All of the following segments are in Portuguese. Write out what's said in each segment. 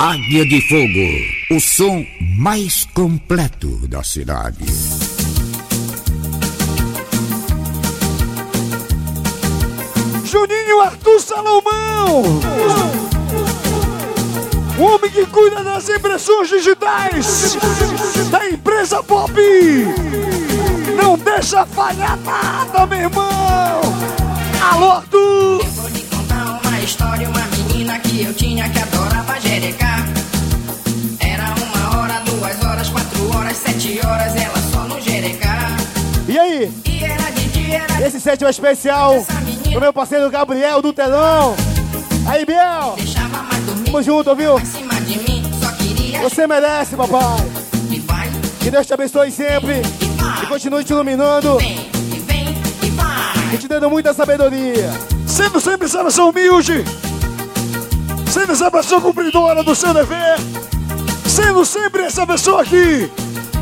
Águia de Fogo, o som mais completo da cidade. Juninho Arthur Salomão! O homem que cuida das impressões digitais da empresa Pop! Não deixa falhar nada, meu irmão! Alô, Arthur! Eu vou lhe contar uma história, uma menina que eu tinha que adorava Esse set é especial pro meu parceiro Gabriel do Telão. Aí, Biel! Tamo junto, viu? Você merece, papai! Que Deus te abençoe sempre e continue te iluminando vem, e vem, vai. te dando muita sabedoria. Sendo sempre essa pessoa humilde, sendo essa pessoa cumpridora do seu dever, sendo sempre essa pessoa que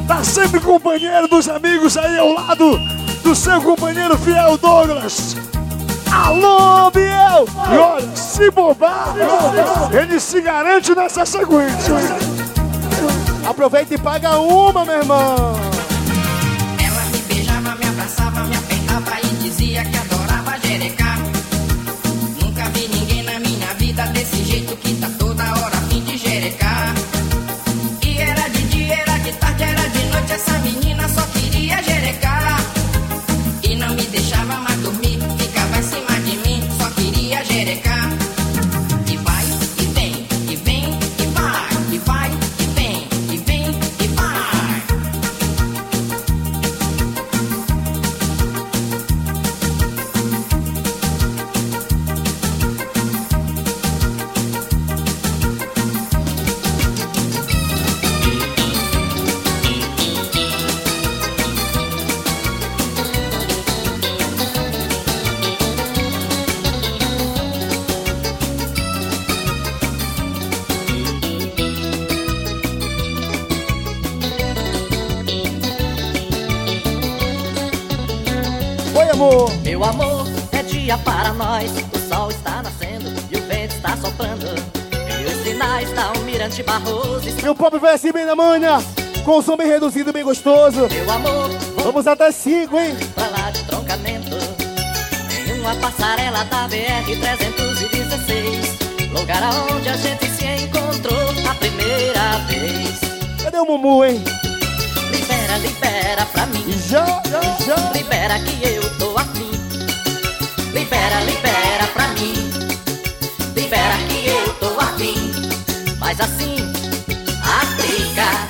tá sempre companheiro dos amigos aí ao lado do seu companheiro fiel Douglas. Alô, Biel! E olha, se bobar, ele se garante nessa sequência. Aproveita e paga uma, meu irmão. Ela me beijava, me abraçava, me apertava e dizia que adorava jerecar. Nunca vi ninguém na minha vida desse jeito que tá toda hora a fim de jerecar. E era de dia, era de tarde, era de noite, essa menina Almirante Barroso. Meu pop vai assim bem na manha, com som bem reduzido, bem gostoso. Meu amor, vamos até 5, hein? pra lá de troncamento. Em uma passarela da BR-316. Lugar aonde a gente se encontrou a primeira vez. Cadê o Mumu, hein? Libera, libera pra mim. Já, já, já. Libera que eu tô afim. Libera, libera pra mim. Mas assim, aplica.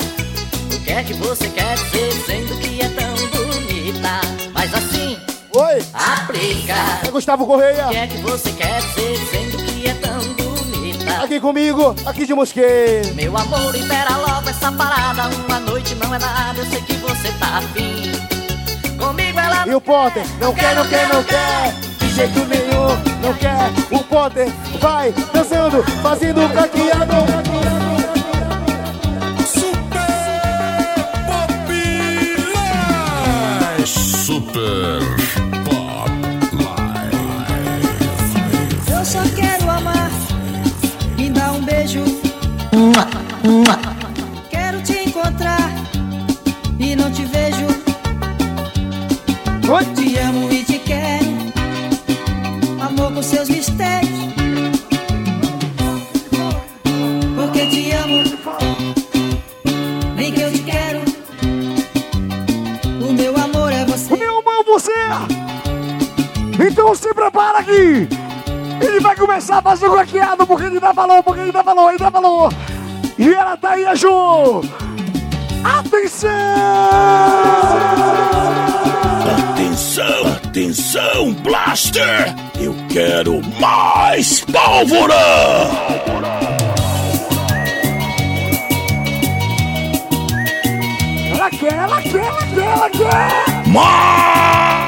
O que é que você quer dizer dizendo que é tão bonita? Mas assim, Oi, aplica. é Gustavo Correia. O que é que você quer dizer dizendo que é tão bonita? Aqui comigo, aqui de Mosqueiro. Meu amor, libera logo essa parada. Uma noite não é nada, eu sei que você tá afim. Comigo ela E o Potter, não quer, não quer, não quer. De jeito nenhum, não quer. O Potter vai dançando, fazendo caqueado. Super Pop Live. Eu só quero amar, me dá um beijo. Quero vai começar a fazer o caqueado, porque ele dá valor, porque ele valor, ele dá valor! E ela tá aí, a Ju! Atenção! Atenção, atenção, Blaster! Eu quero mais pólvora! Ela quer, ela quer, ela quer, ela quer! Mais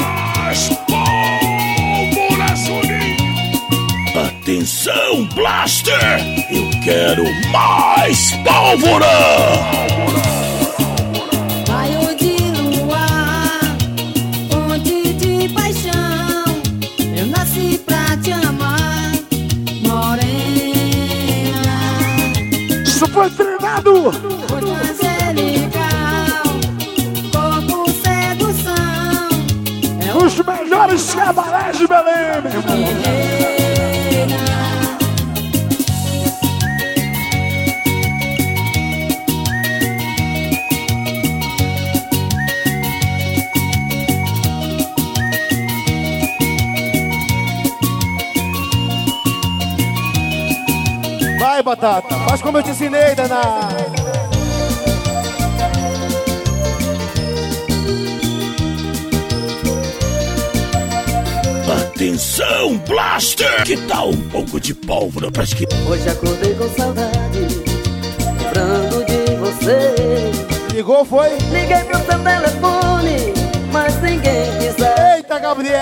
Atenção, Blaster! Eu quero mais pólvora! Raio de luar, fonte de paixão. Eu nasci pra te amar, morena. Isso foi treinado. Angelical, corpo sedução. É Os melhores cabarés de Batata. Faz como eu te ensinei, danada. Atenção, Blaster! Que tal um pouco de pólvora pra esquerda? Hoje acordei com saudade, lembrando de você. Ligou, foi? Liguei pro seu telefone, mas ninguém quiser. Eita, Gabriel!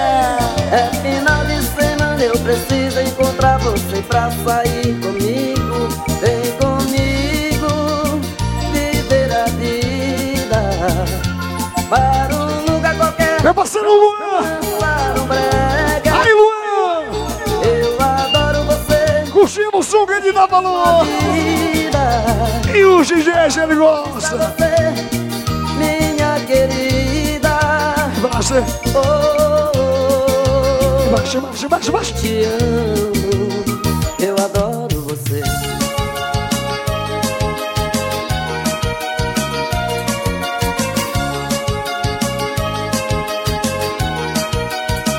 É final de semana, eu preciso encontrar você pra sair comigo. Vem comigo, viver a vida. Para um lugar qualquer, Meu parceiro Luan. um. Aí, Luan. Eu adoro você, Curtimos o som que ele dá valor. vida. E o GG, ele gosta. você, minha querida. Baixa, Oh, oh, oh. baixa, baixa, baixa, baixa. te amo, eu adoro você.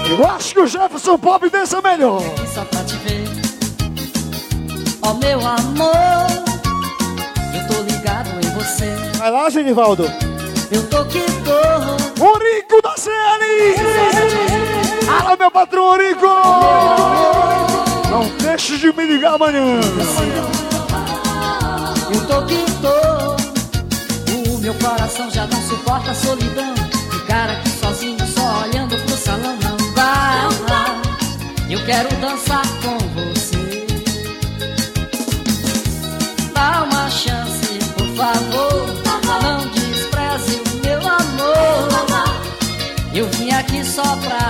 Eu acho que o Jefferson Pop dança melhor. só pra te ver. Ó meu amor, eu tô ligado em você. Vai lá, Genivaldo. Eu tô que tô. O Rico da CL. Alô, meu patrão Rico. Não deixe de me ligar amanhã. Eu tô que tô. O meu coração já não suporta a solidão. Ficar aqui sozinho, só olhando pro salão não dá. Eu quero dançar com você. Dá uma chance, por favor. Não despreze o meu amor. Eu vim aqui só pra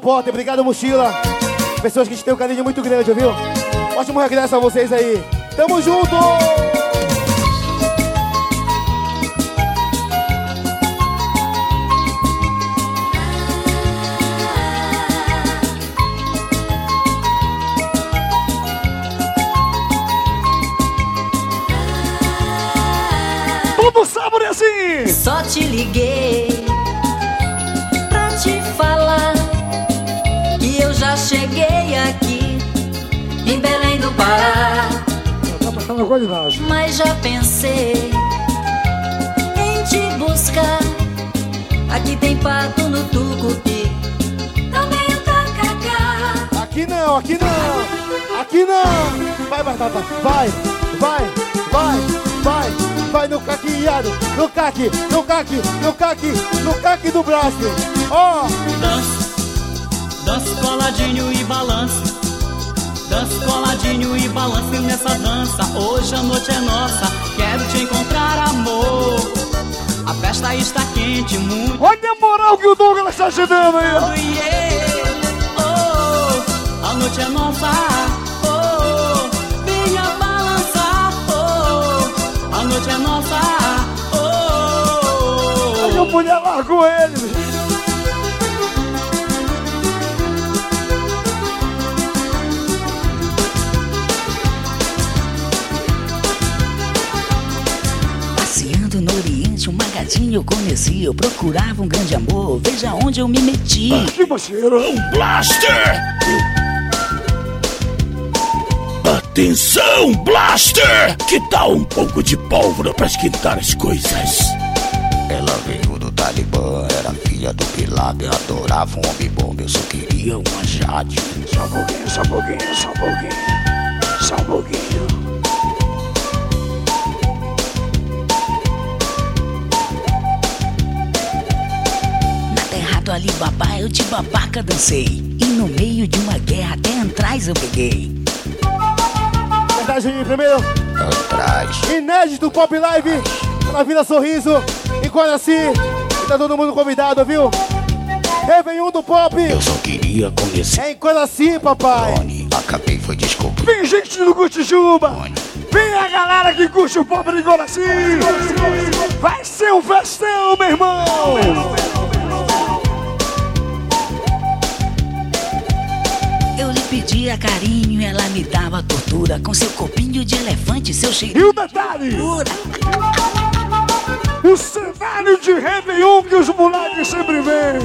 Potter. Obrigado, Mochila. Pessoas que a gente tem um carinho muito grande, viu? Ótimo regresso a vocês aí. Tamo junto! Todo sábado é assim. Só te liguei Tá. Mas já pensei em te buscar. Aqui tem pato no tucupi, também o tacacá. Aqui não, aqui não! Aqui não! Vai, Batata, vai, vai, vai, vai, vai no caqueado, no caque, no caque, no caque, no caque do Blaster! Ó! Dança, dança coladinho e balança. Dança coladinho e balança e nessa dança. Hoje a noite é nossa. Quero te encontrar, amor. A festa está quente, muito. Olha a moral que o Douglas está te dando aí. ó. Yeah. Oh, a noite é nossa. Oh, venha balançar. Oh, a noite é nossa. Aí a Oh, mulher largou ele. Um eu conheci. Eu procurava um grande amor, veja onde eu me meti. Que parceiro. Blaster! Atenção, Blaster! Que tal um pouco de pólvora pra esquentar as coisas? Ela veio do Talibã, era filha do Pilato, eu adorava um homem bom, eu só queria uma Jade. Só um pouquinho, só um pouquinho, só um pouquinho. Só um pouquinho. Do Alibaba eu de babaca dancei. E no meio de uma guerra até atrás eu peguei. Verdade, primeiro, Atrás, inédito Pop Live na Vila Sorriso, em Coraci. E tá todo mundo convidado, viu? Réveillon do Pop. Eu só queria conhecer É em Coraci, papai. Tony. Acabei foi descobrir. Vem gente do Curtijuba. Vem a galera que curte o pobre de Coraci. Vai ser um festão, meu irmão. Eu lhe pedia carinho, ela me dava tortura com seu copinho de elefante, seu E cheirinho o detalhe, pura. o cenário de Réveillon que os moleques sempre vêm.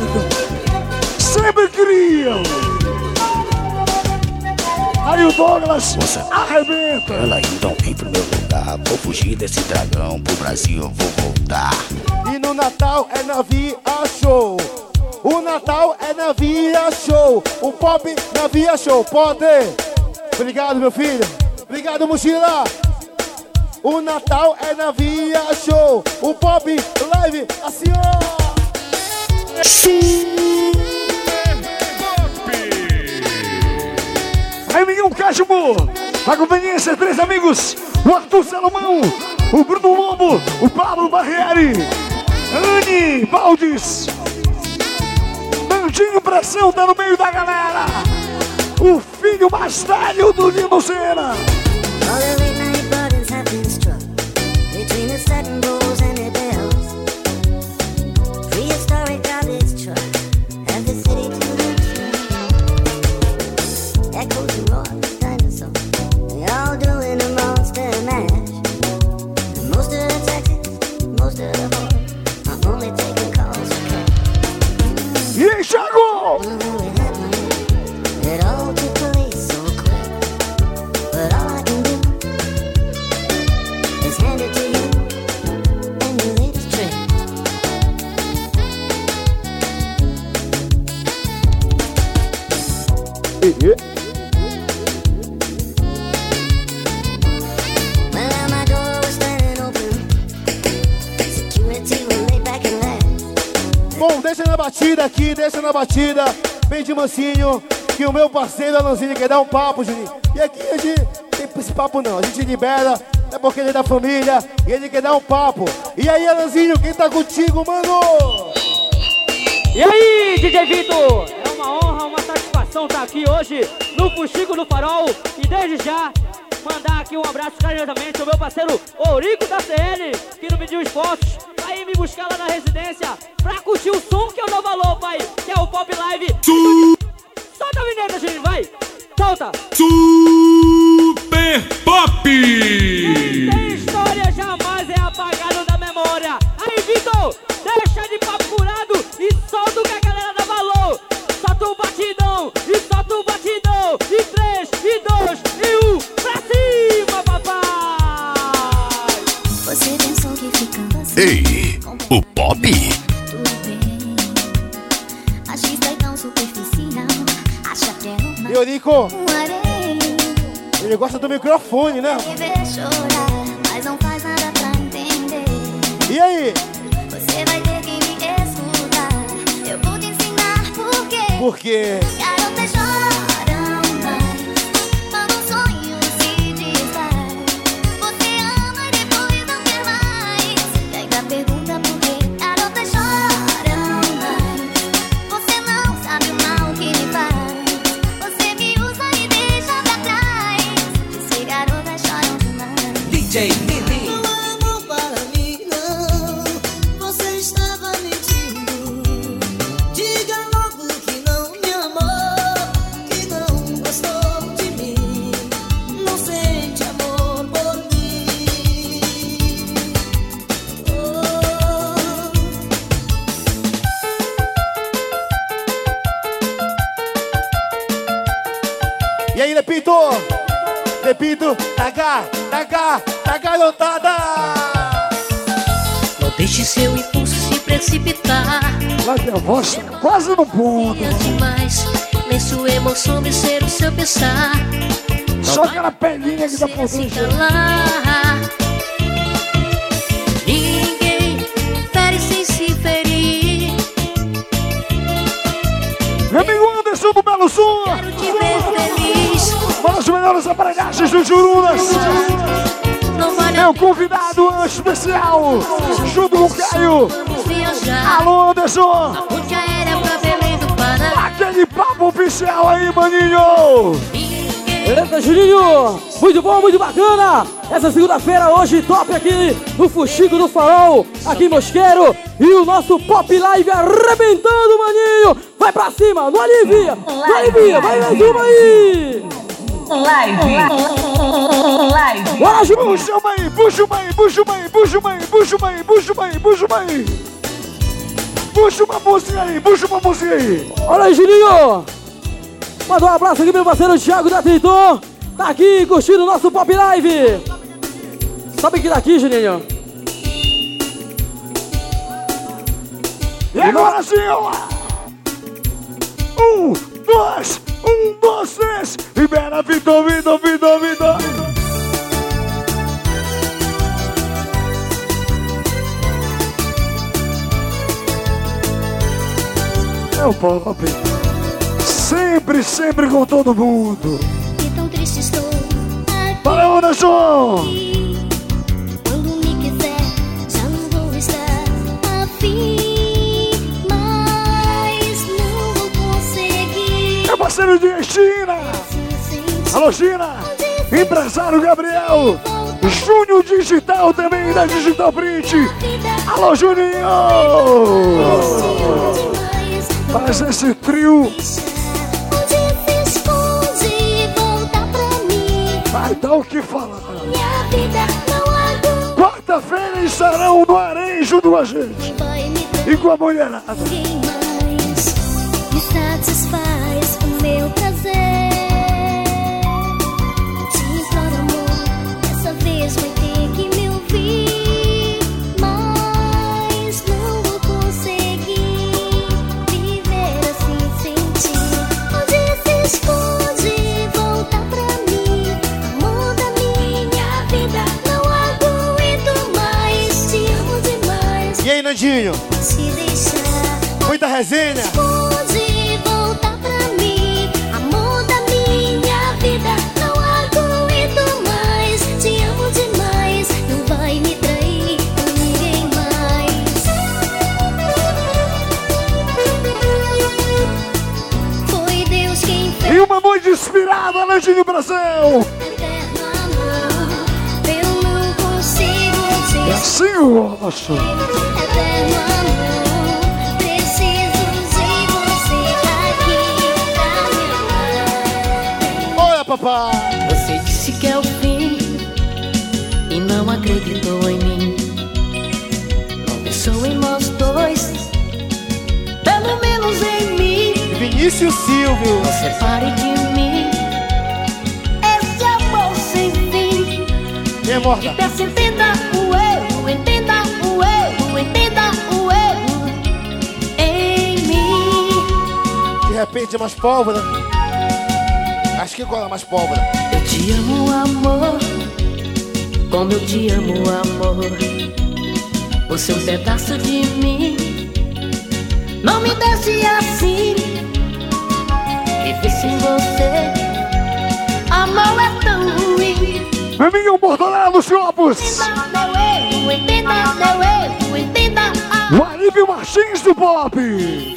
Sempre criam. Aí o Douglas Moça. arrebenta. Ela então vem pro meu lugar. Vou fugir desse dragão. Pro Brasil eu vou voltar. E no Natal é na Via Show. O Natal é na Via Show. O Pop na Via Show. Pode. Obrigado, meu filho. Obrigado, mochila. O Natal é na Via Show. O Pop Live assim, ó. Aí Miguel Cashmo, a conveniência, três amigos, o Arthur Salomão, o Bruno Lobo, o Pablo Barrieri, Anne Valdes, Bandinho Pressão tá no meio da galera, o filho mais velho do Lino Cena. Aqui, deixa na batida. Vem de mansinho, que o meu parceiro Alanzinho quer dar um papo, Juninho. E aqui a gente tem esse papo não, a gente libera, é porque ele é da família e ele quer dar um papo. E aí, Alanzinho, quem tá contigo, mano? E aí, DJ Vitor? É uma honra, uma satisfação estar aqui hoje no Fuxico do Farol e desde já mandar aqui um abraço carinhosamente ao meu parceiro Ourico da CL, que não mediu esforços me buscar lá na residência pra curtir o som que eu dou valor, pai, que é o Pop Live. Solta a vinheta, Juninho, vai! Solta! Super Pop! Quem tem história jamais é apagado da memória. Aí, Vitor, deixa de papo furado e solta o que a galera dá valor. Solta o batidão e solta o batidão. E três, e dois, e um, pra cima, papai! Você pensou que ficando assim Ei, o Pop? é uma Eurico, ele gosta do microfone, né? Me ver chorar, mas não faz nada pra entender. E aí? Você vai ter que me escutar. Eu vou te ensinar por quê. Por quê? Garotas choram E aí, Lepito? Lepito, tá cá, tá cá, tá garotada! Não deixe seu impulso se precipitar. Lá tem a voz quase no ponto. Demais, nem sua emoção me ser o seu pensar. Só aquela pelinha que tá por Se calar. Ninguém fere sem se ferir. Meu amigo Anderson do Belo Sul. Melhores aparelhagens do Jurunas. Meu convidado especial. Junto com o Caio. Alô, Anderson. Aquele papo oficial aí, maninho! Beleza, Juninho? Muito bom, muito bacana! Essa segunda-feira, hoje, top aqui no Fuxico do Farol, aqui em Mosqueiro. E o nosso Pop Live arrebentando, maninho! Vai pra cima, não alivia! Não alivia, vai mais uma aí! Live. Live. Bora! Puxa uma aí, puxa uma aí, puxa uma aí, puxa uma aí, puxa uma aí, puxa uma aí, puxa uma aí! Puxa uma música aí, puxa uma música aí! Olha aí, Juninho! Manda um abraço aqui, meu parceiro Thiago da Triton. Tá aqui curtindo o nosso Pop Live. Sabe que daqui, Juninho? E agora ó! Um, dois, um, dois, três! Libera, Vitor, Vitor, Vitor, Vitor! É o pop. Sempre, sempre com todo mundo. E tão triste estou. Para Anderson! China! Empresário Gabriel! Júnior Digital também da Digital Print! Alô, Juninho! Faz esse trio! Vai dar o que falar! Quarta-feira estarão no Arém junto com a gente! E com a mulherada! Nandinho? Se deixar. Muita resenha? Pode voltar pra mim, amor da minha vida. Não aguento mais, te amo demais. Não vai me trair com ninguém mais. Foi Deus quem fez E uma noite inspirada, Landinho Brasil! eterno amor. Eu não consigo te E assim Você disse que é o fim e não acreditou em mim. Não pensou em nós dois, pelo menos em mim. Vinícius Silvio! Você pare de mim, esse amor sem fim. Vem, morda! Peço entenda o erro, entenda o erro, entenda o erro em mim. De repente é mais pólvora. Acho que cola mais pólvora. Eu te amo, amor. Como eu te amo, amor. Você é um pedaço de mim. Não me deixe assim. Viver sem você. Amor é tão ruim. Meu amigo Bordonado Chopos! Entenda meu erro, entenda meu erro, entenda O Alívio Martins do Pop!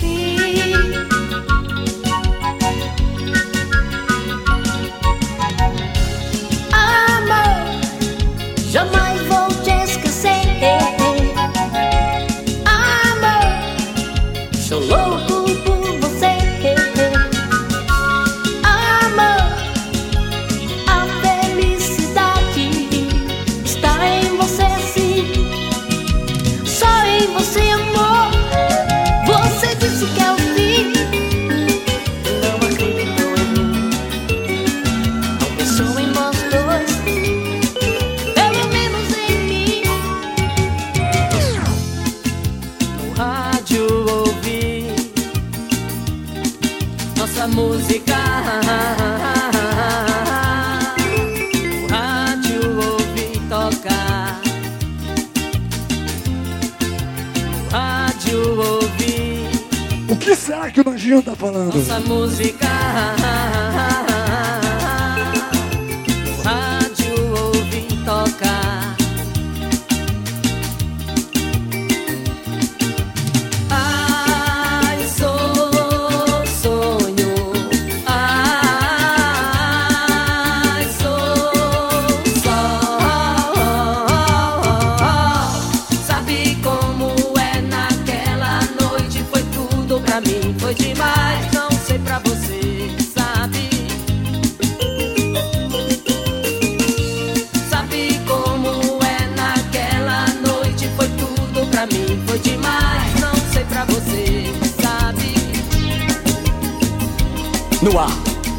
O que será que o Nandinho tá falando? nossa música.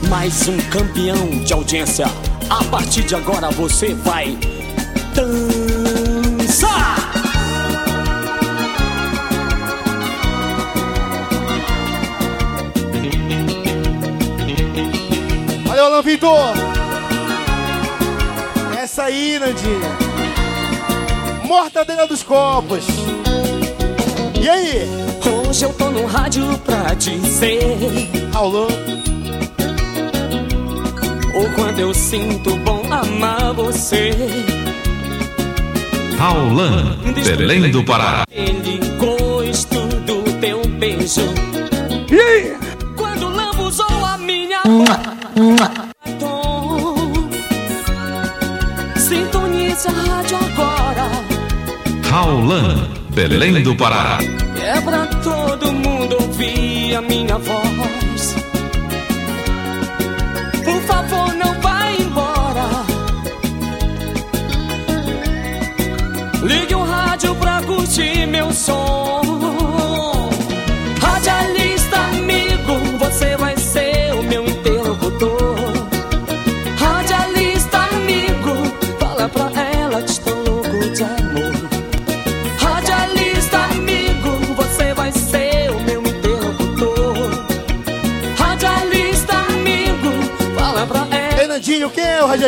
Mais um campeão de audiência. A partir de agora você vai dançar. Valeu, Alan Vitor! Essa aí, Nandinha. Mortadeira dos copos. E aí? Hoje eu tô no rádio pra dizer Raulão O quanto eu sinto bom amar você Raulan, Belém do Pará. Ele gosto do teu beijo E aí? Quando lambuzou a minha boca Sintoniza a rádio agora Raulan, Belém do Pará. É pra todo mundo ouvir a minha voz.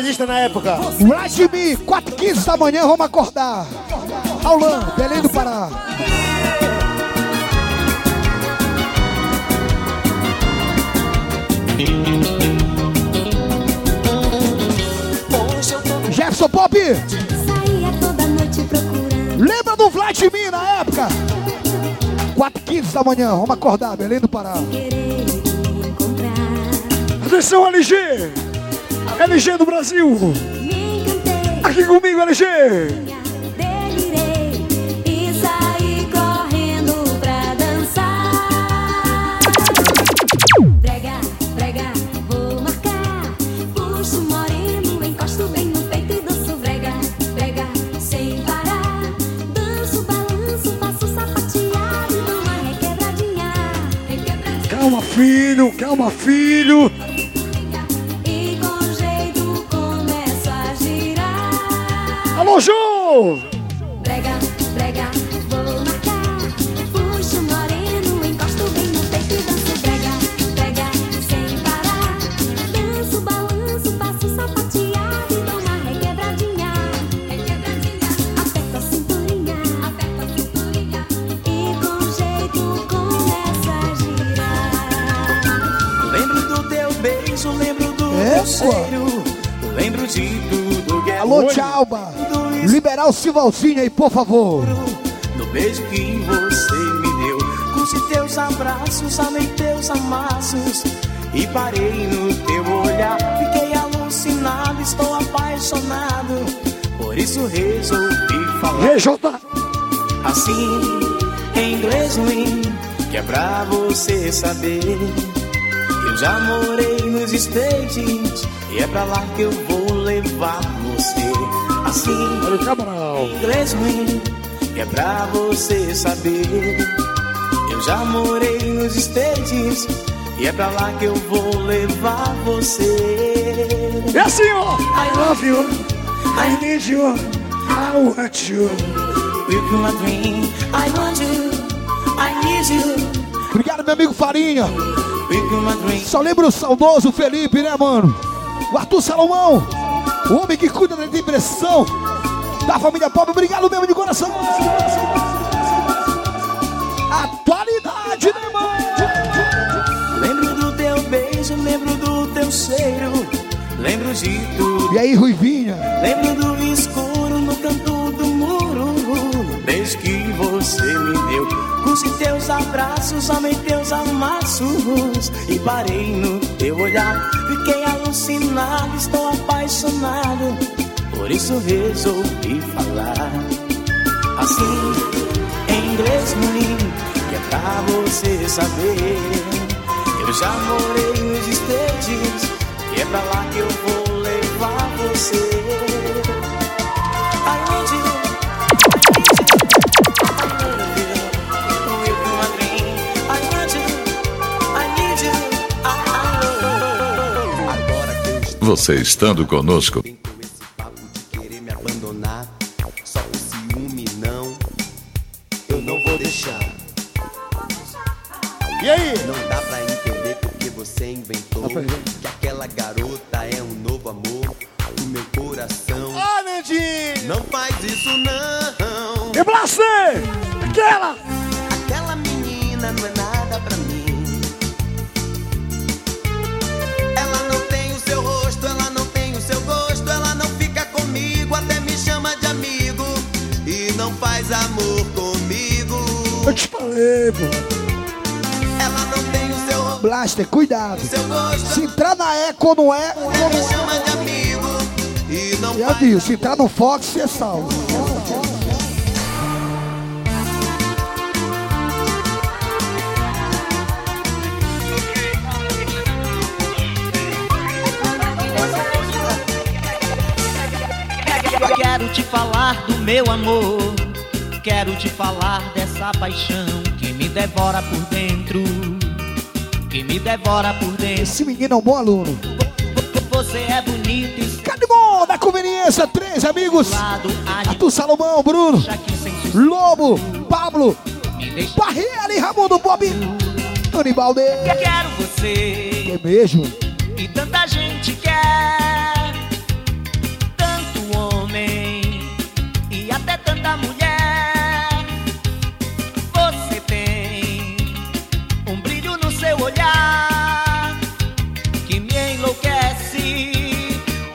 Radialista na época? Vladimir, 4h15 da manhã, vamos acordar. Raulan, Belém do Pará. Jefferson Pop, lembra do Vladimir na época? 4h15 da manhã, vamos acordar, Belém do Pará. Atenção, LG! LG do Brasil! Aqui comigo, LG! delirei e saí correndo Isso Liberar o Silvalzinho aí, por favor! No beijo que você me deu. Curti teus abraços, amei teus amassos. E parei no teu olhar. Fiquei alucinado, estou apaixonado. Por isso resolvi falar. RJ! Assim, em inglês ruim, que é pra você saber. Eu já morei nos States e é pra lá que eu vou levar. Assim, Olha o Cabral! inglês ruim, que é pra você saber. Eu já morei nos States e é pra lá que eu vou levar você. É assim, ó! I love you! I need you! I want you! Be my dream, I want you, I need you. Obrigado, meu amigo Farinha! Só lembra o saudoso Felipe, né, mano? O Arthur Salomão, o homem que cuida da depressão da família pobre. Obrigado mesmo de coração. Atualidade, né, mano? Lembro do teu beijo, lembro do teu cheiro, lembro de tudo. E aí, Ruivinha? Lembro do escuro no canto do muro, beijo que você me deu. Curti teus abraços, amei teus amassos e parei no teu olhar. Fiquei alucinado, estou apaixonado, por isso resolvi falar. Assim, em inglês ruim, que é pra você saber. Eu já morei nos States e é pra lá que eu vou levar você. I want Você estando conosco, viu. Se entrar no Fox, você é salvo. Quero te falar do meu amor. Quero te falar dessa paixão que me devora por dentro. Que me devora por dentro. Esse menino é um bom aluno. Você é bonito e conveniência, três amigos. Arthur Salomão, Bruno, Lobo, Pablo, Barreira e Ramundo Bob, Anibaldi. quero você. É mesmo? E tanta gente quer, tanto homem e até tanta mulher. Você tem um brilho no seu olhar que me enlouquece.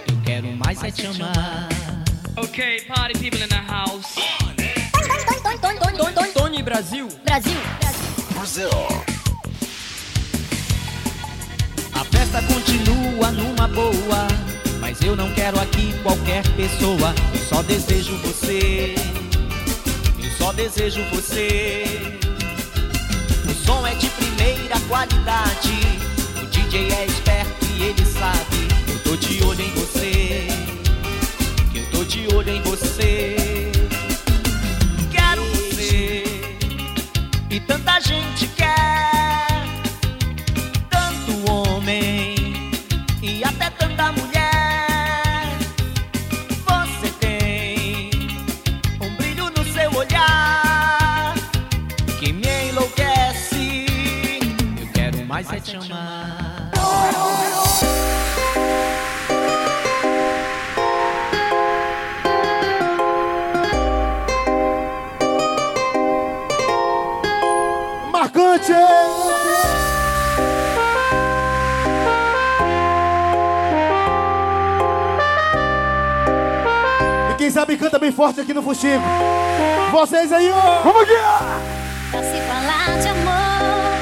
Eu quero mais é te amar. Party people in the house. Tony Brasil. Brasil. Brasil. A festa continua numa boa, mas eu não quero aqui qualquer pessoa. Eu só desejo você. Eu só desejo você. O som é de primeira qualidade. O DJ é esperto e ele sabe. Eu tô de olho em você. Tô de olho em você. Quero você. E tanta gente quer tanto homem e até tanta mulher. Você tem um brilho no seu olhar que me enlouquece. Eu quero mais é te amar. Sabe canta bem forte aqui no Fuxico. Vocês aí, ó! Vamos aqui! Pra se falar de amor,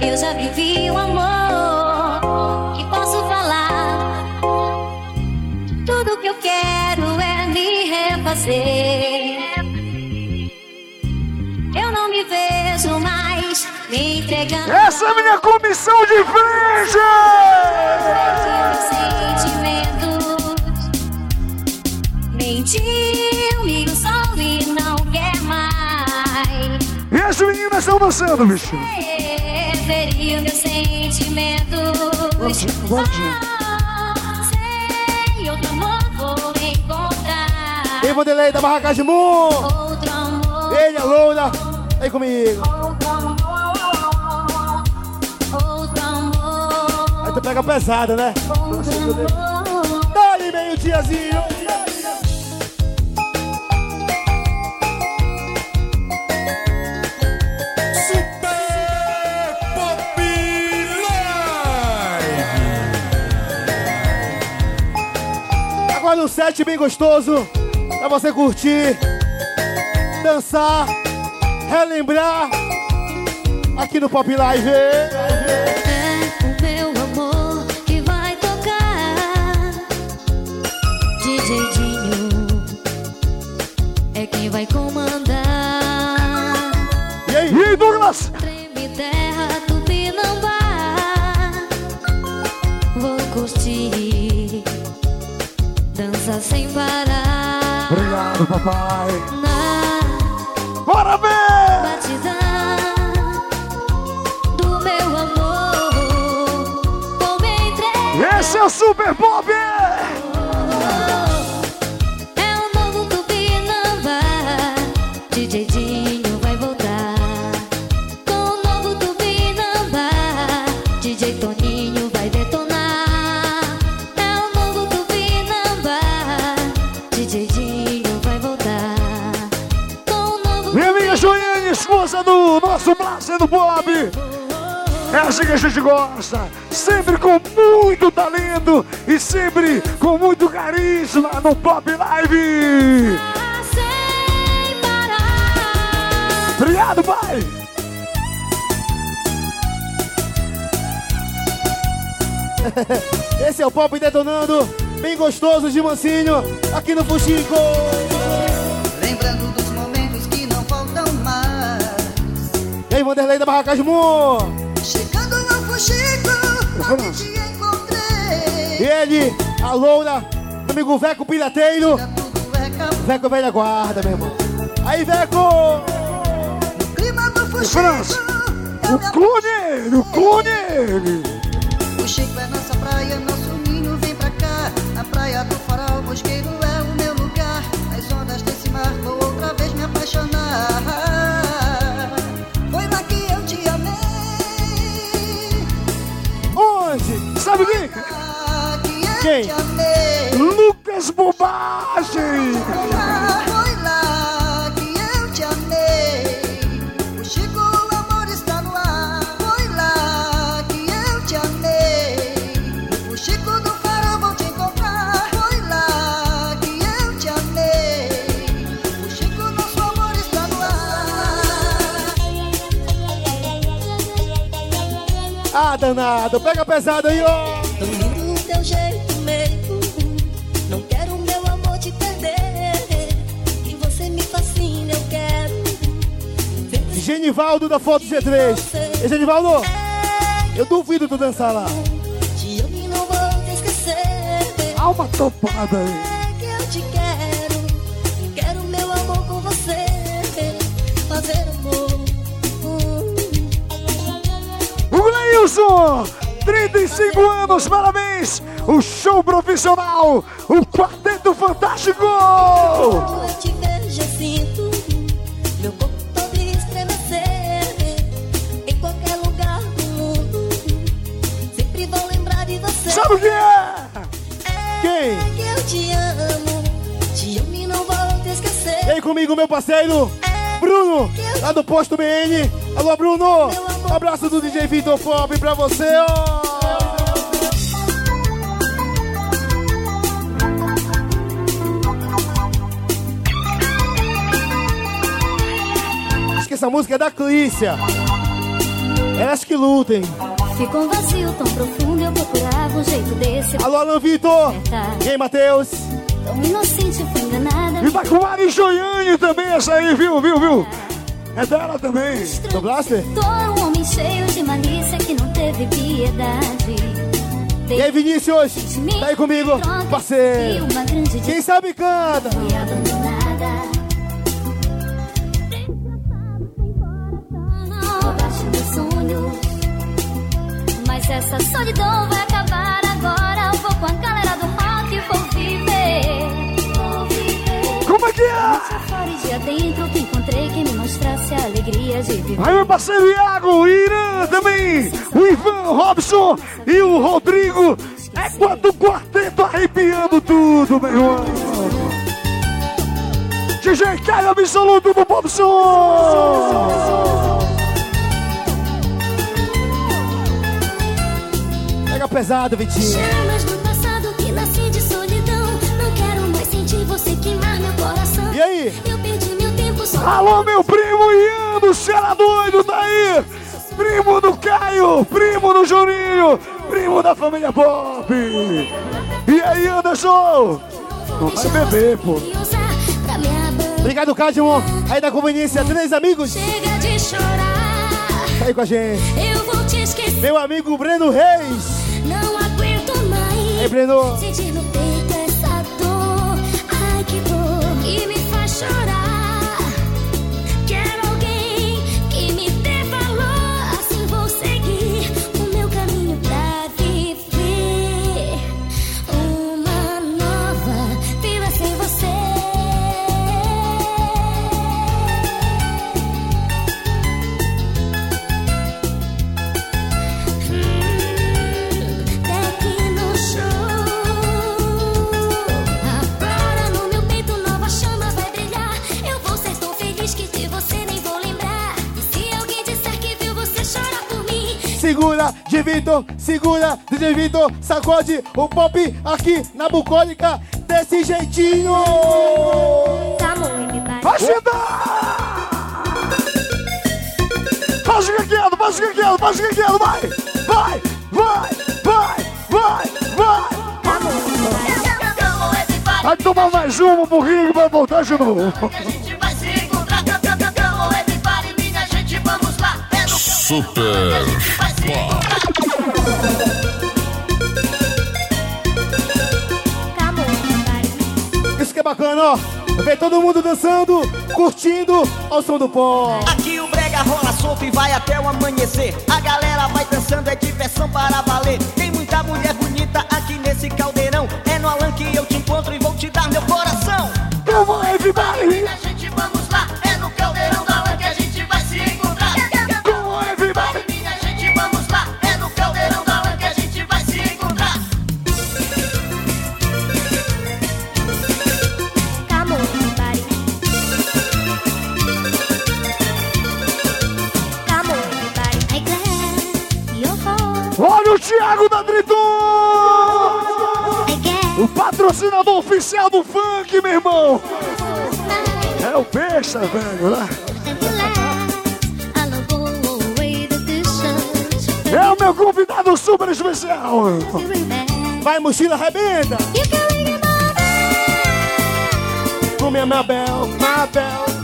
eu já vivi um amor que posso falar. Tudo que eu quero é me refazer. Eu não me vejo mais me entregando. Essa é a minha comissão de frente! Sentimentos. Mentiu, me usou e não quer mais. E as meninas estão dançando, bicho. Feriu meus sentimentos. Sem outro amor vou encontrar. Ei, Vanderlei da Barraca de Moon! Outro amor. Ele, a Loura, vem comigo. Outro amor. Outro amor. Aí tu pega pesada, né? Dá-lhe meio diazinho. Um set bem gostoso pra você curtir, dançar, relembrar aqui no Pop Live. parar. Obrigado, papai. Na Bora ver! do meu amor, vou me entregar. Esse é o Super Bob! É o novo Tupinambá, DJ DJ. Do nosso Plácido Bob. É assim que a gente gosta. Sempre com muito talento e sempre com muito carisma no Pop Live. Obrigado, pai. Esse é o Pop Detonando, bem gostoso de mansinho, aqui no Fuxico. Lembrando dos aí, Vanderlei da Barracasmo. Chegando no Fuxico, onde te encontrei. E ele, a Loura, amigo Veco Pirateiro. Veco velha guarda, meu irmão. Aí, Veco! Clima do O França, o clone, o clone. Quem? Lucas Bobagem. Foi lá que eu te amei. O Chico, o amor está no ar. Foi lá que eu te amei. O Chico do farol vou te encontrar. Foi lá que eu te amei. O Chico, nosso amor está no ar. Ah, danado, pega pesado aí, ó. Tão lindo o teu jeito mesmo. Não quero meu amor te perder. E você me fascina, eu quero. Genivaldo da Foto G3. E Genivaldo, eu duvido tu dançar lá. Te amo e não vou te esquecer. Uma topada aí. É que eu te quero. Quero meu amor com você. Fazer amor. O Gleilson, 35 anos, parabéns! O show profissional, o Quarteto Fantástico! Quando eu te vejo, eu sinto meu corpo todo estremecer. Em qualquer lugar do mundo, sempre vou lembrar de você. Sabe o que é? Quem? É que eu te amo, te amo e não vou te esquecer. Vem comigo, meu parceiro, Bruno, lá do Posto BN. Alô, Bruno, abraço do DJ Vitor Pop pra você, ó. Essa música é da Clícia. Elas que lutem. Ficou um vazio tão profundo eu procurava um jeito desse. Alô, Alan Vitor. E aí, Matheus? Tão inocente, fui enganada. E tá com Mari Joiane também, essa aí, viu, viu, viu? É dela também. Do Blaster? Tô um homem cheio de malícia que não teve piedade. E aí, Vinícius? Tá aí comigo, parceiro. Quem sabe canta. Mas essa solidão vai acabar agora. Vou com a galera do rock e vou viver. Vou viver. Como é que é? Fora e dia dentro que encontrei quem me mostrasse a alegria de viver. Aí meu parceiro Iago, Irã também, o Ivan Robson e o Rodrigo. É quando o quarteto arrepiando tudo, meu irmão. DJ Caio Absoluto do Bobson. Pega pesado, Vitinho. Chamas do passado que nasci de solidão. Não quero mais sentir você queimar meu coração. E aí? Eu perdi meu tempo só. Alô, meu primo Ian do Cera Doido, tá aí? Primo do Caio, primo do Juninho, primo da família Pop. E aí, Anderson? Não vai beber, pô. Obrigado, Cadmo. Aí da conveniência, três amigos. Chega de chorar. Tá aí com a gente. Eu vou te esquecer. Meu amigo Breno Reis. Não aguento mais. Aí, Breno. Segura, de Vitor, segura, DJ Vitor, sacode o pop aqui na bucólica desse jeitinho. Vai sentar! Faz o que quero, faz o que quero, faz o que quero, vai! Vai, vai, vai, vai, vai! Vai tomar mais uma, burrinho, vai voltar de novo. vai se encontrar. Come on, everybody, minha gente, vamos lá. É no Super Isso que é bacana, ó. Vê todo mundo dançando, curtindo ao som do pó. Aqui o brega rola solto e vai até o amanhecer. A galera vai dançando, é diversão para valer. Tem muita mulher bonita aqui nesse caldeirão. É no Alan que eu te encontro e vou te dar meu coração. Oficial do funk, meu irmão! É o besta, velho, né? É o meu convidado super especial! Vai, mochila, arrebenta! Com minha Mabel, Mabel.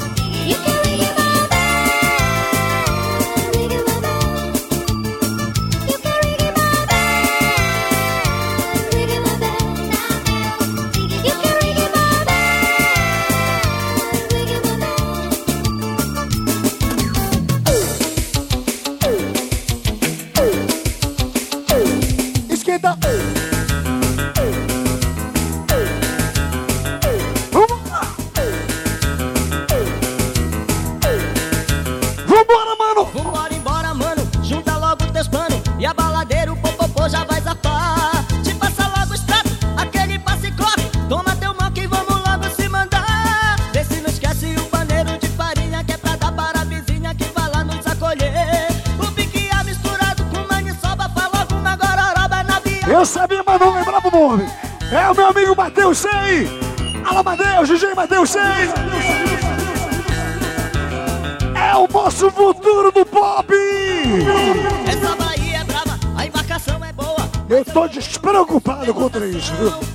Matheus Sei! Alô, Matheus, DJ Matheus Sei! É o nosso futuro do pop! Essa Bahia é brava, a embarcação é boa. Eu tô despreocupado contra isso, viu?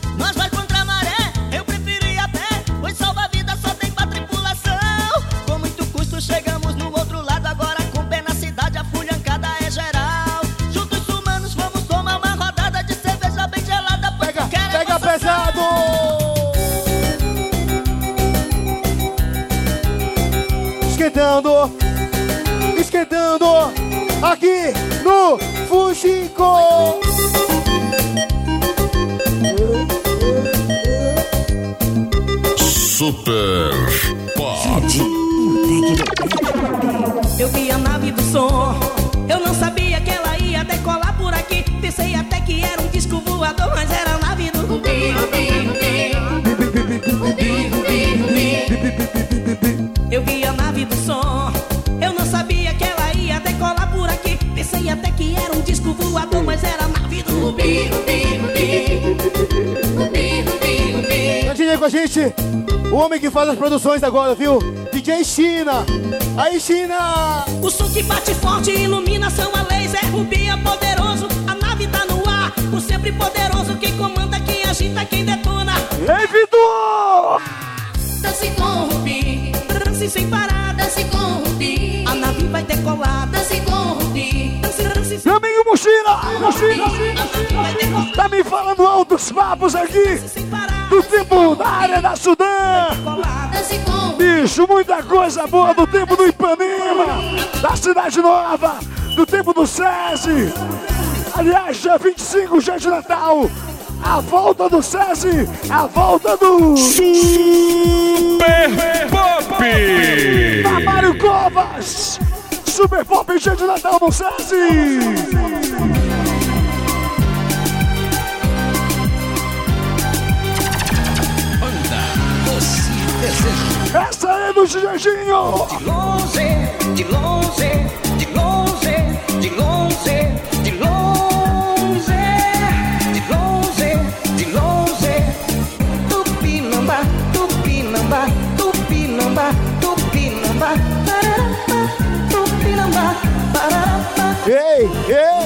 O homem que faz as produções agora, viu? DJ China. Aí, China! O som que bate forte, iluminação a laser, Rubi é poderoso, a nave tá no ar. O sempre poderoso, quem comanda, quem agita, quem detona. Ei, Vitor! Dance com o Rubi, dance sem parar, dance com o Rubi. A nave vai decolar, dance com o Rubi, dance, dance Meu amigo Mochila! Mochila! Tá me falando altos papos aqui! Do tempo da área da Sudã! Bicho, muita coisa boa do tempo do Ipanema! Da Cidade Nova! Do tempo do SESI! Aliás, dia 25, dia de Natal! A volta do SESI! A volta do... Super Pop! Da Mário Covas! Super Pop dia de Natal no SESI! Essa é do Jejinho! De longe, de longe, de longe, de longe, de longe, de longe, de longe. Tupinambá, Tupinambá, Tupinambá, Tupinambá, Tupinambá, Tupinambá, Ei, ei!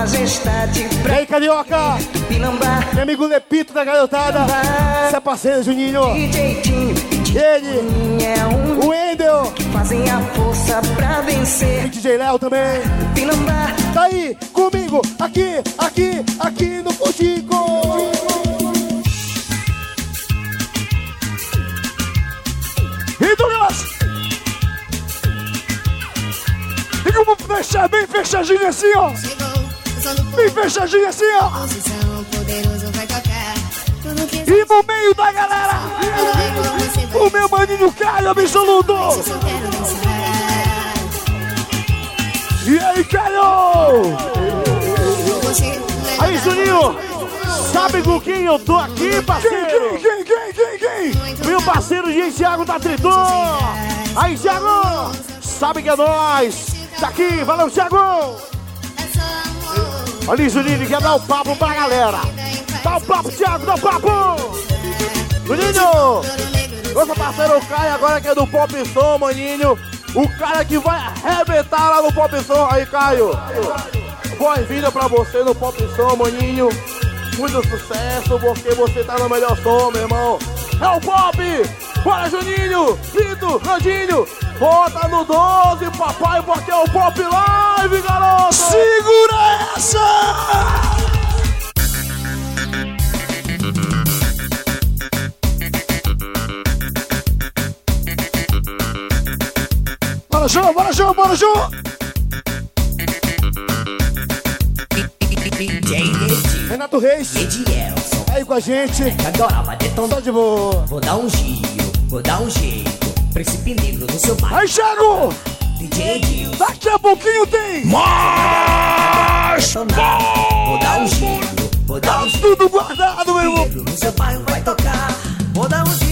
Majestade. E aí, Carioca? Pinambá. Meu amigo Lepito da garotada. Você é parceiro, Juninho. DJ Tinho. Ele. É um O Wendel. fazem a força pra vencer. E DJ Léo também. Pinambá. Tá aí, comigo, aqui, aqui, aqui no Fuxico. E Douglas! E como fechar bem fechadinho assim, ó. Bem fechadinho assim, ó. E no meio da galera, o meu maninho Caio absoluto. E aí, Caio? Aí, Juninho, sabe com quem eu tô aqui, parceiro? Quem, quem, quem, quem? Meu parceiro de Thiago da Triton. Aí, Thiago, sabe que é nós. Tá aqui, valeu, Thiago. Ali, Juninho, quer dar o papo pra galera. Dá o papo, Thiago, dá o papo. Juninho, nosso parceiro Caio agora que é do Pop Som, maninho. O cara que vai arrebentar lá no Pop Som. Aí, Caio. Boa-vinda pra você no Pop Som, maninho. Muito sucesso, porque você tá no melhor som, meu irmão. É o Pop! Bora, Juninho! Vitor, Nandinho! Bota no 12, papai, porque é o Pop Live, garoto! Segura essa! Bora, João, bora, João, bora, João! Renato Reis. Aí com a gente. Adorava detonar. Só de boa. Vou dar um giro, vou dar um jeito. Príncipe negro no seu bairro. Aí, Thiago! DJ Edilson. Daqui a pouquinho tem! Mas Vou dar um giro, vou dar um giro. Tudo guardado, meu irmão! No seu bairro vai tocar. Vou dar um giro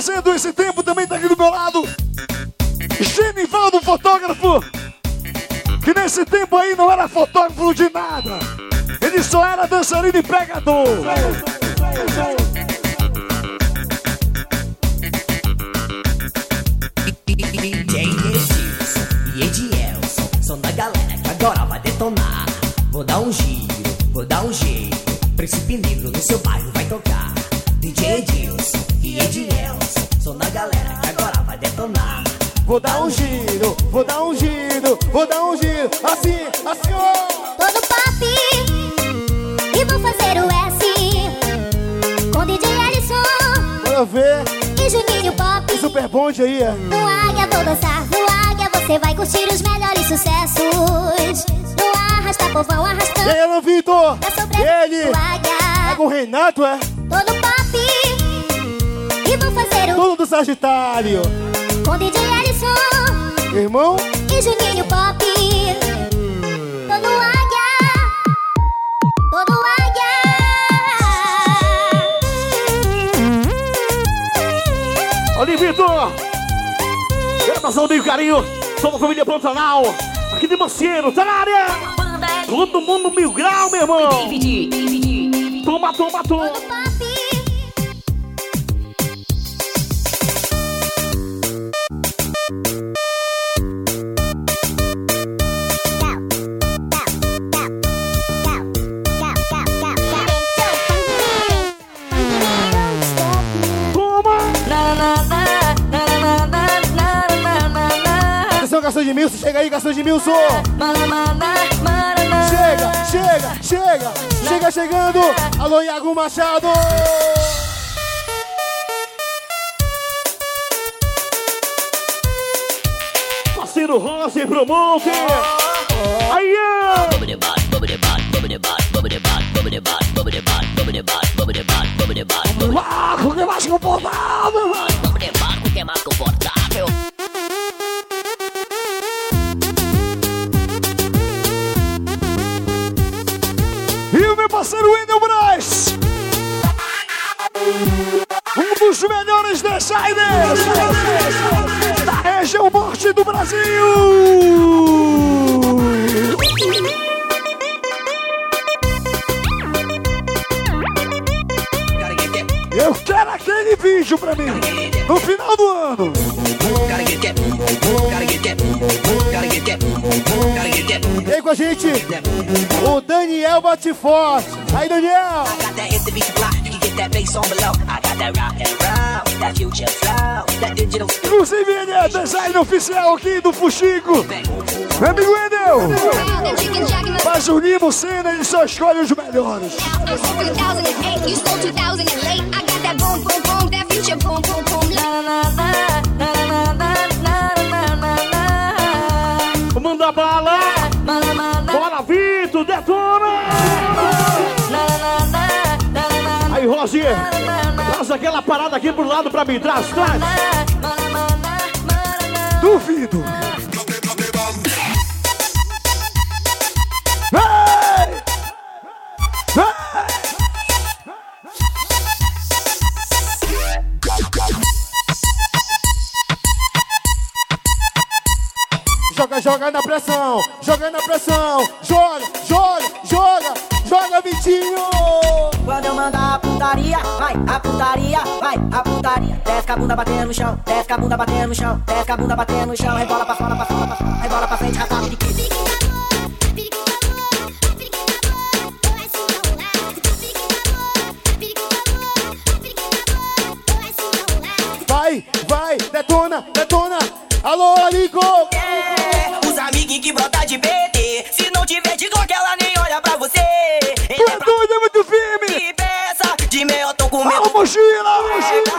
representam esse tempo também tá aqui do meu lado. Genivaldo, fotógrafo. Que nesse tempo aí não era fotógrafo de nada. Ele só era dançarino e pregador. DJ Aí. No Águia vou dançar, no Águia você vai curtir os melhores sucessos. No Arrasta Povão E arrastando. aí, Alan Vitor? Ele. É com o Renato, é? tô no pop e vou fazer o Dono do Sagitário. com DJ Alisson Irmão? e Juninho Pop. Tô no Águia, tô no Águia. Olha, Vitor! Gravação de carinho, somos a família Pantanal, aqui de Macieiro, tá na área! Todo mundo mil grau, meu irmão! Toma, toma, toma! Atenção, Gastão de Milson, chega aí, Gastão de Milson! Chega, chega, chega! Chega chegando! Alô, Iago Machado! Parceiro Rossi Promonte! Aí, ó! Vamos lá, com que mais comportável, meu irmão! que é mais confortável. Parceiro Wendel Braz. Um dos melhores Deciders. Eu quero aquele vídeo pra mim no final do ano. Com a gente, o Daniel bate forte. Aí, Daniel! Inclusive, ele é design oficial aqui do Fuxico. Meu amigo Edel. Mas o Nimo Senna, ele só escolhe os melhores. Rosinha, traz aquela parada aqui pro lado pra mim, traz, traz! Duvido! Joga, joga na pressão, joga na pressão, joga, joga, joga, joga, Vitinho! Quando eu mandar a putaria, vai, a putaria, vai, a putaria. Desce com a bunda batendo no chão, desce com a bunda batendo no chão, desce com a bunda batendo no chão, rebola pra fora, pra fora, pra fora, rebola pra frente, rasgado de quê? Vai, vai, detona, detona! Alô, Alico! Os amiguinhos que brota de BT, meu. Fala, mochila, mochila!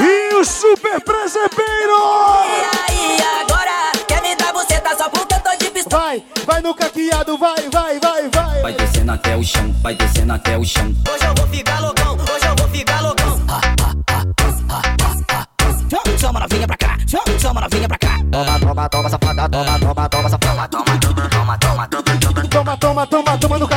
E o super presepeiro! E aí, agora, quer me dar você tá só porque eu tô de pistola. Vai, vai no caqueado, vai, vai, vai, vai! Vai descendo até o chão, vai descendo até o chão. Hoje eu vou ficar loucão, hoje eu vou ficar loucão. Chama novinha pra cá, chama, chama novinha pra cá. Toma, toma, toma, safada, toma, toma, toma, safada, toma, toma,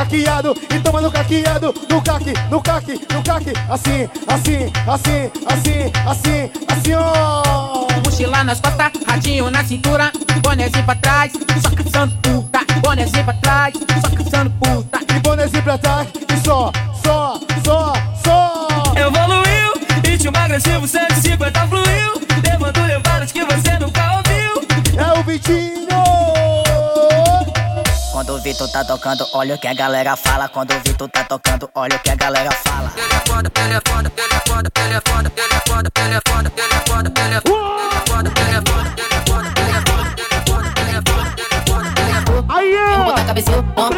caqueado e toma no caqueado, no caque, no caque, no caque, assim, assim, assim, assim, assim, assim, ó. Mochila nas costas, radinho na cintura, bonezinho pra trás, só caçando puta, bonezinho pra trás, só caçando puta. E bonezinho pra trás, e só, só, só, só. Evoluiu, ritmo agressivo 150 fluiu, Vitor tá tocando, olha o que a galera fala. Quando o Vitor tá tocando, olha o que a galera fala. Ele é foda, ele é foda, ele é foda, ele é foda, ele é foda, ele é foda, ele é foda, ele é foda, ele é foda, ele é foda, ele é foda, ele é foda, ele é foda, ele é foda, ele é foda. Aí, é! Prepara o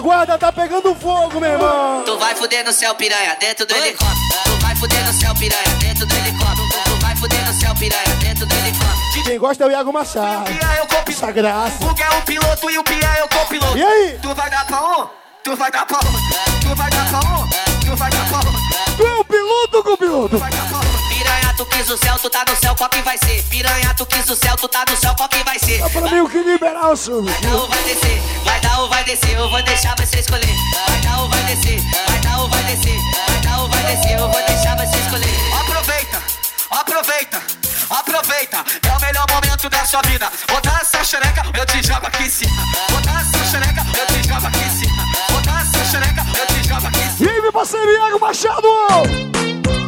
a retaguarda tá pegando fogo, meu irmão! Tu vai fuder no céu, piranha, dentro do helicóptero. Tu vai fuder no céu, piranha, dentro do helicóptero. Tu vai fuder no céu, piranha, dentro do helicóptero. Quem gosta é o Iago Machado. Essa graça. Porque é o piloto e o Pia é o copiloto. E aí? Tu vai dar pra um? Tu vai dar pra um? Tu vai dar pra um? Tu vai dar pra um? Tu é o piloto com o piloto! Piranha, tu quis o céu, tu tá no céu, qual que vai ser? Piranha, tu quis o céu, tu tá no céu, qual que vai ser? Dá pra mim o que liberar o sul. Vai dar ou vai descer, vai dar ou vai descer, eu vou deixar você escolher. Vai dar ou vai descer, vai dar ou vai descer, vai dar ou vai descer, eu vou deixar você escolher. Aproveita, aproveita, aproveita, é o melhor momento da sua vida. Botar essa xereca, eu te jogo aqui em cima. Botar essa xereca, eu te jogo aqui em cima. Botar essa xereca, eu te jogo aqui em cima. E aí, meu parceiro Iago Machado!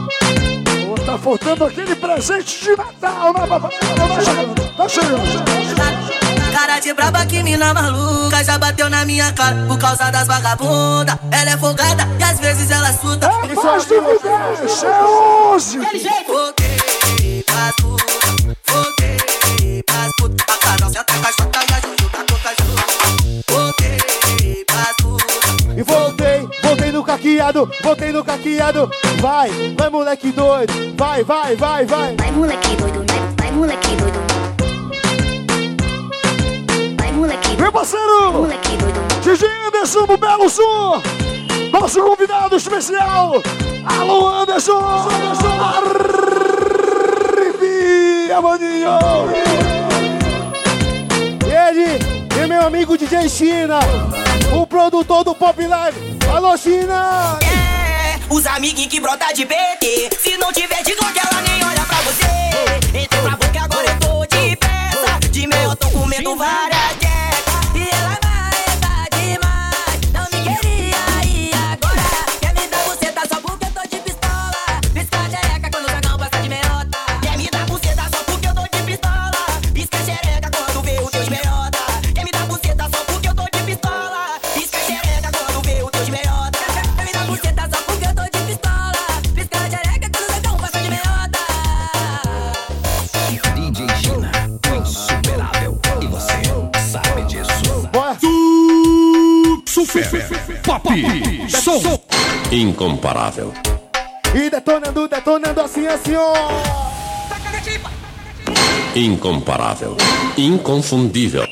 Tá faltando aquele presente de Natal, né, papai? Tá chegando, tá chegando. Cara de braba que mina maluca Já bateu na minha cara por causa das vagabundas Ela é folgada e às vezes ela suta É mais do que 10, é 11! Voltei pras putas Voltei pras putas A casa senta com a chota e a Juju tá com a Juju Voltei pras putas E voltei, voltei no caqueado, voltei no caqueado. Vai, vai moleque doido. Vai, vai, vai, vai. Vai moleque doido, vai, vai moleque doido. Vai moleque Meu parceiro! moleque doido. DJ Anderson do Belo Sul! Nosso convidado especial! Alô, Anderson! Anderson! maninho! Ele e meu amigo DJ China, o produtor do Pop Live. Alô, China! É, os amiguinhos que brota de PT. Se não tiver de Glock, ela nem olha pra você. Entrei pra boca, agora eu tô de peça. De meio eu tô comendo várias Som Incomparável. E detonando, detonando assim, assim, ó. Incomparável. Inconfundível.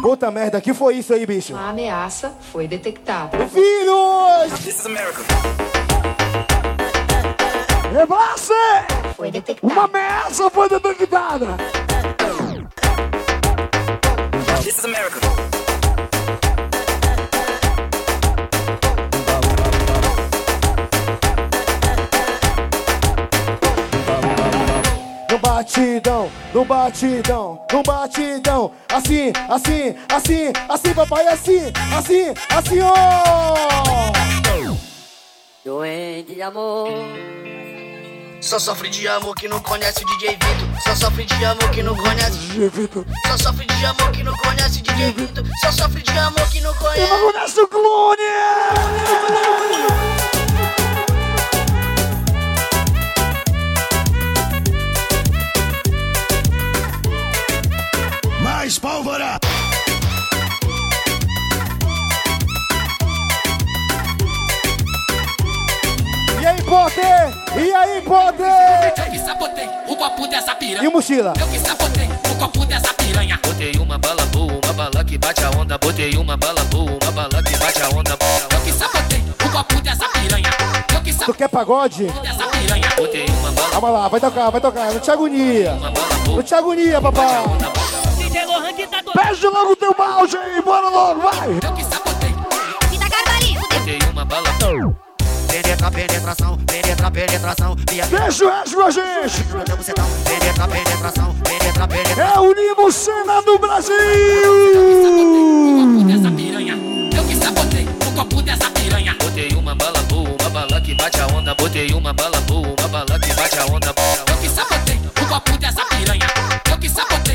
Puta merda, que foi isso aí, bicho? A ameaça foi detectada. Filhos! This is America. Rebasse! Foi detectada. Uma ameaça foi detectada! This is America. Batidão, no batidão, no batidão. Assim, assim, assim, assim, papai, assim, assim, assim, ó. Doente de amor. Só sofre de amor que não conhece o DJ Vitor. Só sofre de amor que não conhece. Só sofre de amor que não conhece o DJ Vitor. Só sofre de amor que não conhece. não conhece o clone! Mais pólvora! E aí, Potter? E aí? Eu que sabotei o copo dessa piranha. E o mochila? Eu que sabotei o copo dessa piranha. Botei uma bala boa, uma bala que bate a onda. Botei uma bala boa, uma bala que bate a onda. Eu que sabotei o copo dessa piranha. Eu que Tu quer pagode? dessa piranha. Botei uma bala Calma lá, vai tocar, vai tocar. Não te agonia. Não te agonia, papai. DJ Lohan que tá Pede logo o teu balde aí, bora logo, vai! Eu que sabotei. Botei uma bala Penetra, penetração, penetra, penetração. Deixa o resto com a gente! Penetra, penetração, penetra, penetração. É o Limo Cena do Brasil! Dessa piranha. Eu que sabotei o copo dessa piranha. Botei uma bala boa, uma bala que bate a onda. Botei uma bala boa, uma bala que bate a onda. Eu que sabotei o copo dessa piranha. Eu que sabotei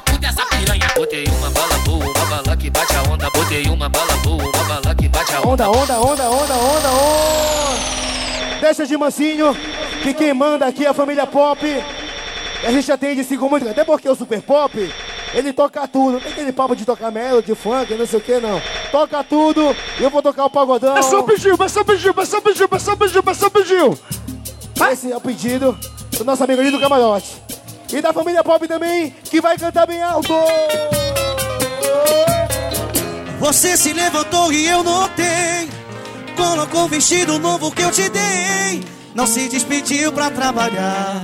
o copo dessa piranha. Botei uma bala boa, uma bala que bate a onda. Botei uma bala boa, uma bala que bate a onda. Onda, onda, onda, onda, onda, onda. Deixa de mansinho, que quem manda aqui é a família Pop. E a gente atende com muito. Até porque o Super Pop, ele toca tudo. Não tem aquele papo de tocar melody, funk, não sei o que, não. Toca tudo e eu vou tocar o pagodão. É só pediu, é só pediu, é só pediu, é só pediu, é só pediu! Esse é o pedido do nosso amigo ali do Camarote. E da família Pop também, que vai cantar bem alto. Você se levantou e eu notei. Colocou o vestido novo que eu te dei. Não se despediu pra trabalhar.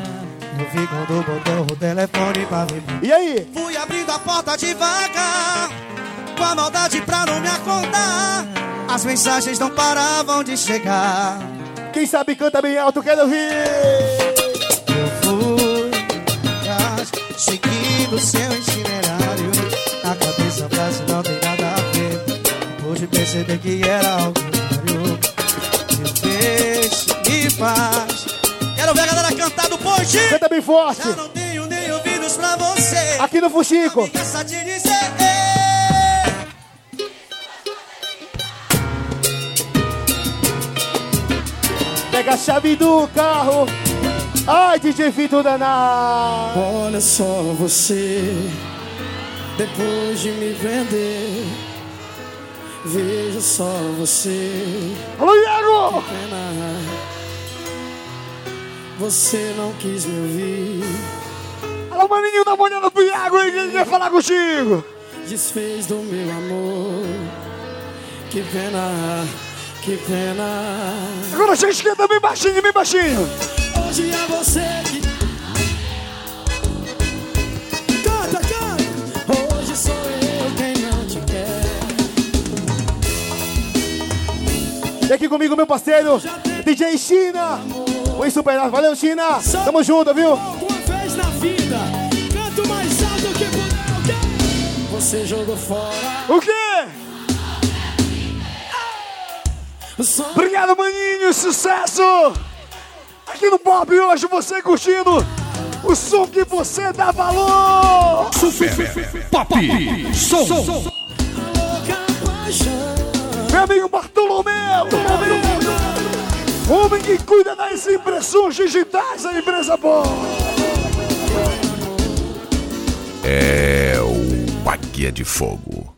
Eu vi quando botou o telefone pra ver. E aí? Fui abrindo a porta devagar. Com a maldade pra não me acordar. As mensagens não paravam de chegar. Quem sabe canta bem alto, quero ouvir. Seguindo seu itinerário. Na cabeça a frase não tem nada a ver. Pude perceber que era algo sério. Me fez, me faz. Quero ver a galera cantar do ponte. Canta bem forte. Já não tenho nem ouvidos pra você. Aqui no Fuxico. Essa de dizer. Pega a chave do carro. Ai, DJ Vitor danado. Olha só você, depois de me vender. Veja só você. Alô, Iago! Você não quis me ouvir. Alô, maninho, dá uma olhada pro Iago aí, ele quer falar contigo! Desfez do meu amor. Que pena, que pena. Agora a gente canta bem baixinho, bem baixinho! hoje é você que Canta, canta Hoje sou eu quem não te quer E aqui comigo meu parceiro DJ China Oi Super valeu China Só Tamo junto, viu? Uma vez na vida Canto mais alto que puder Você jogou fora O quê? Obrigado, maninho! Sucesso! Aqui no Pop hoje você curtindo o som que você dá valor! Super Pop Som. Meu amigo Bartolomeu! Homem que cuida das impressões digitais da empresa boa! É o Águia de Fogo.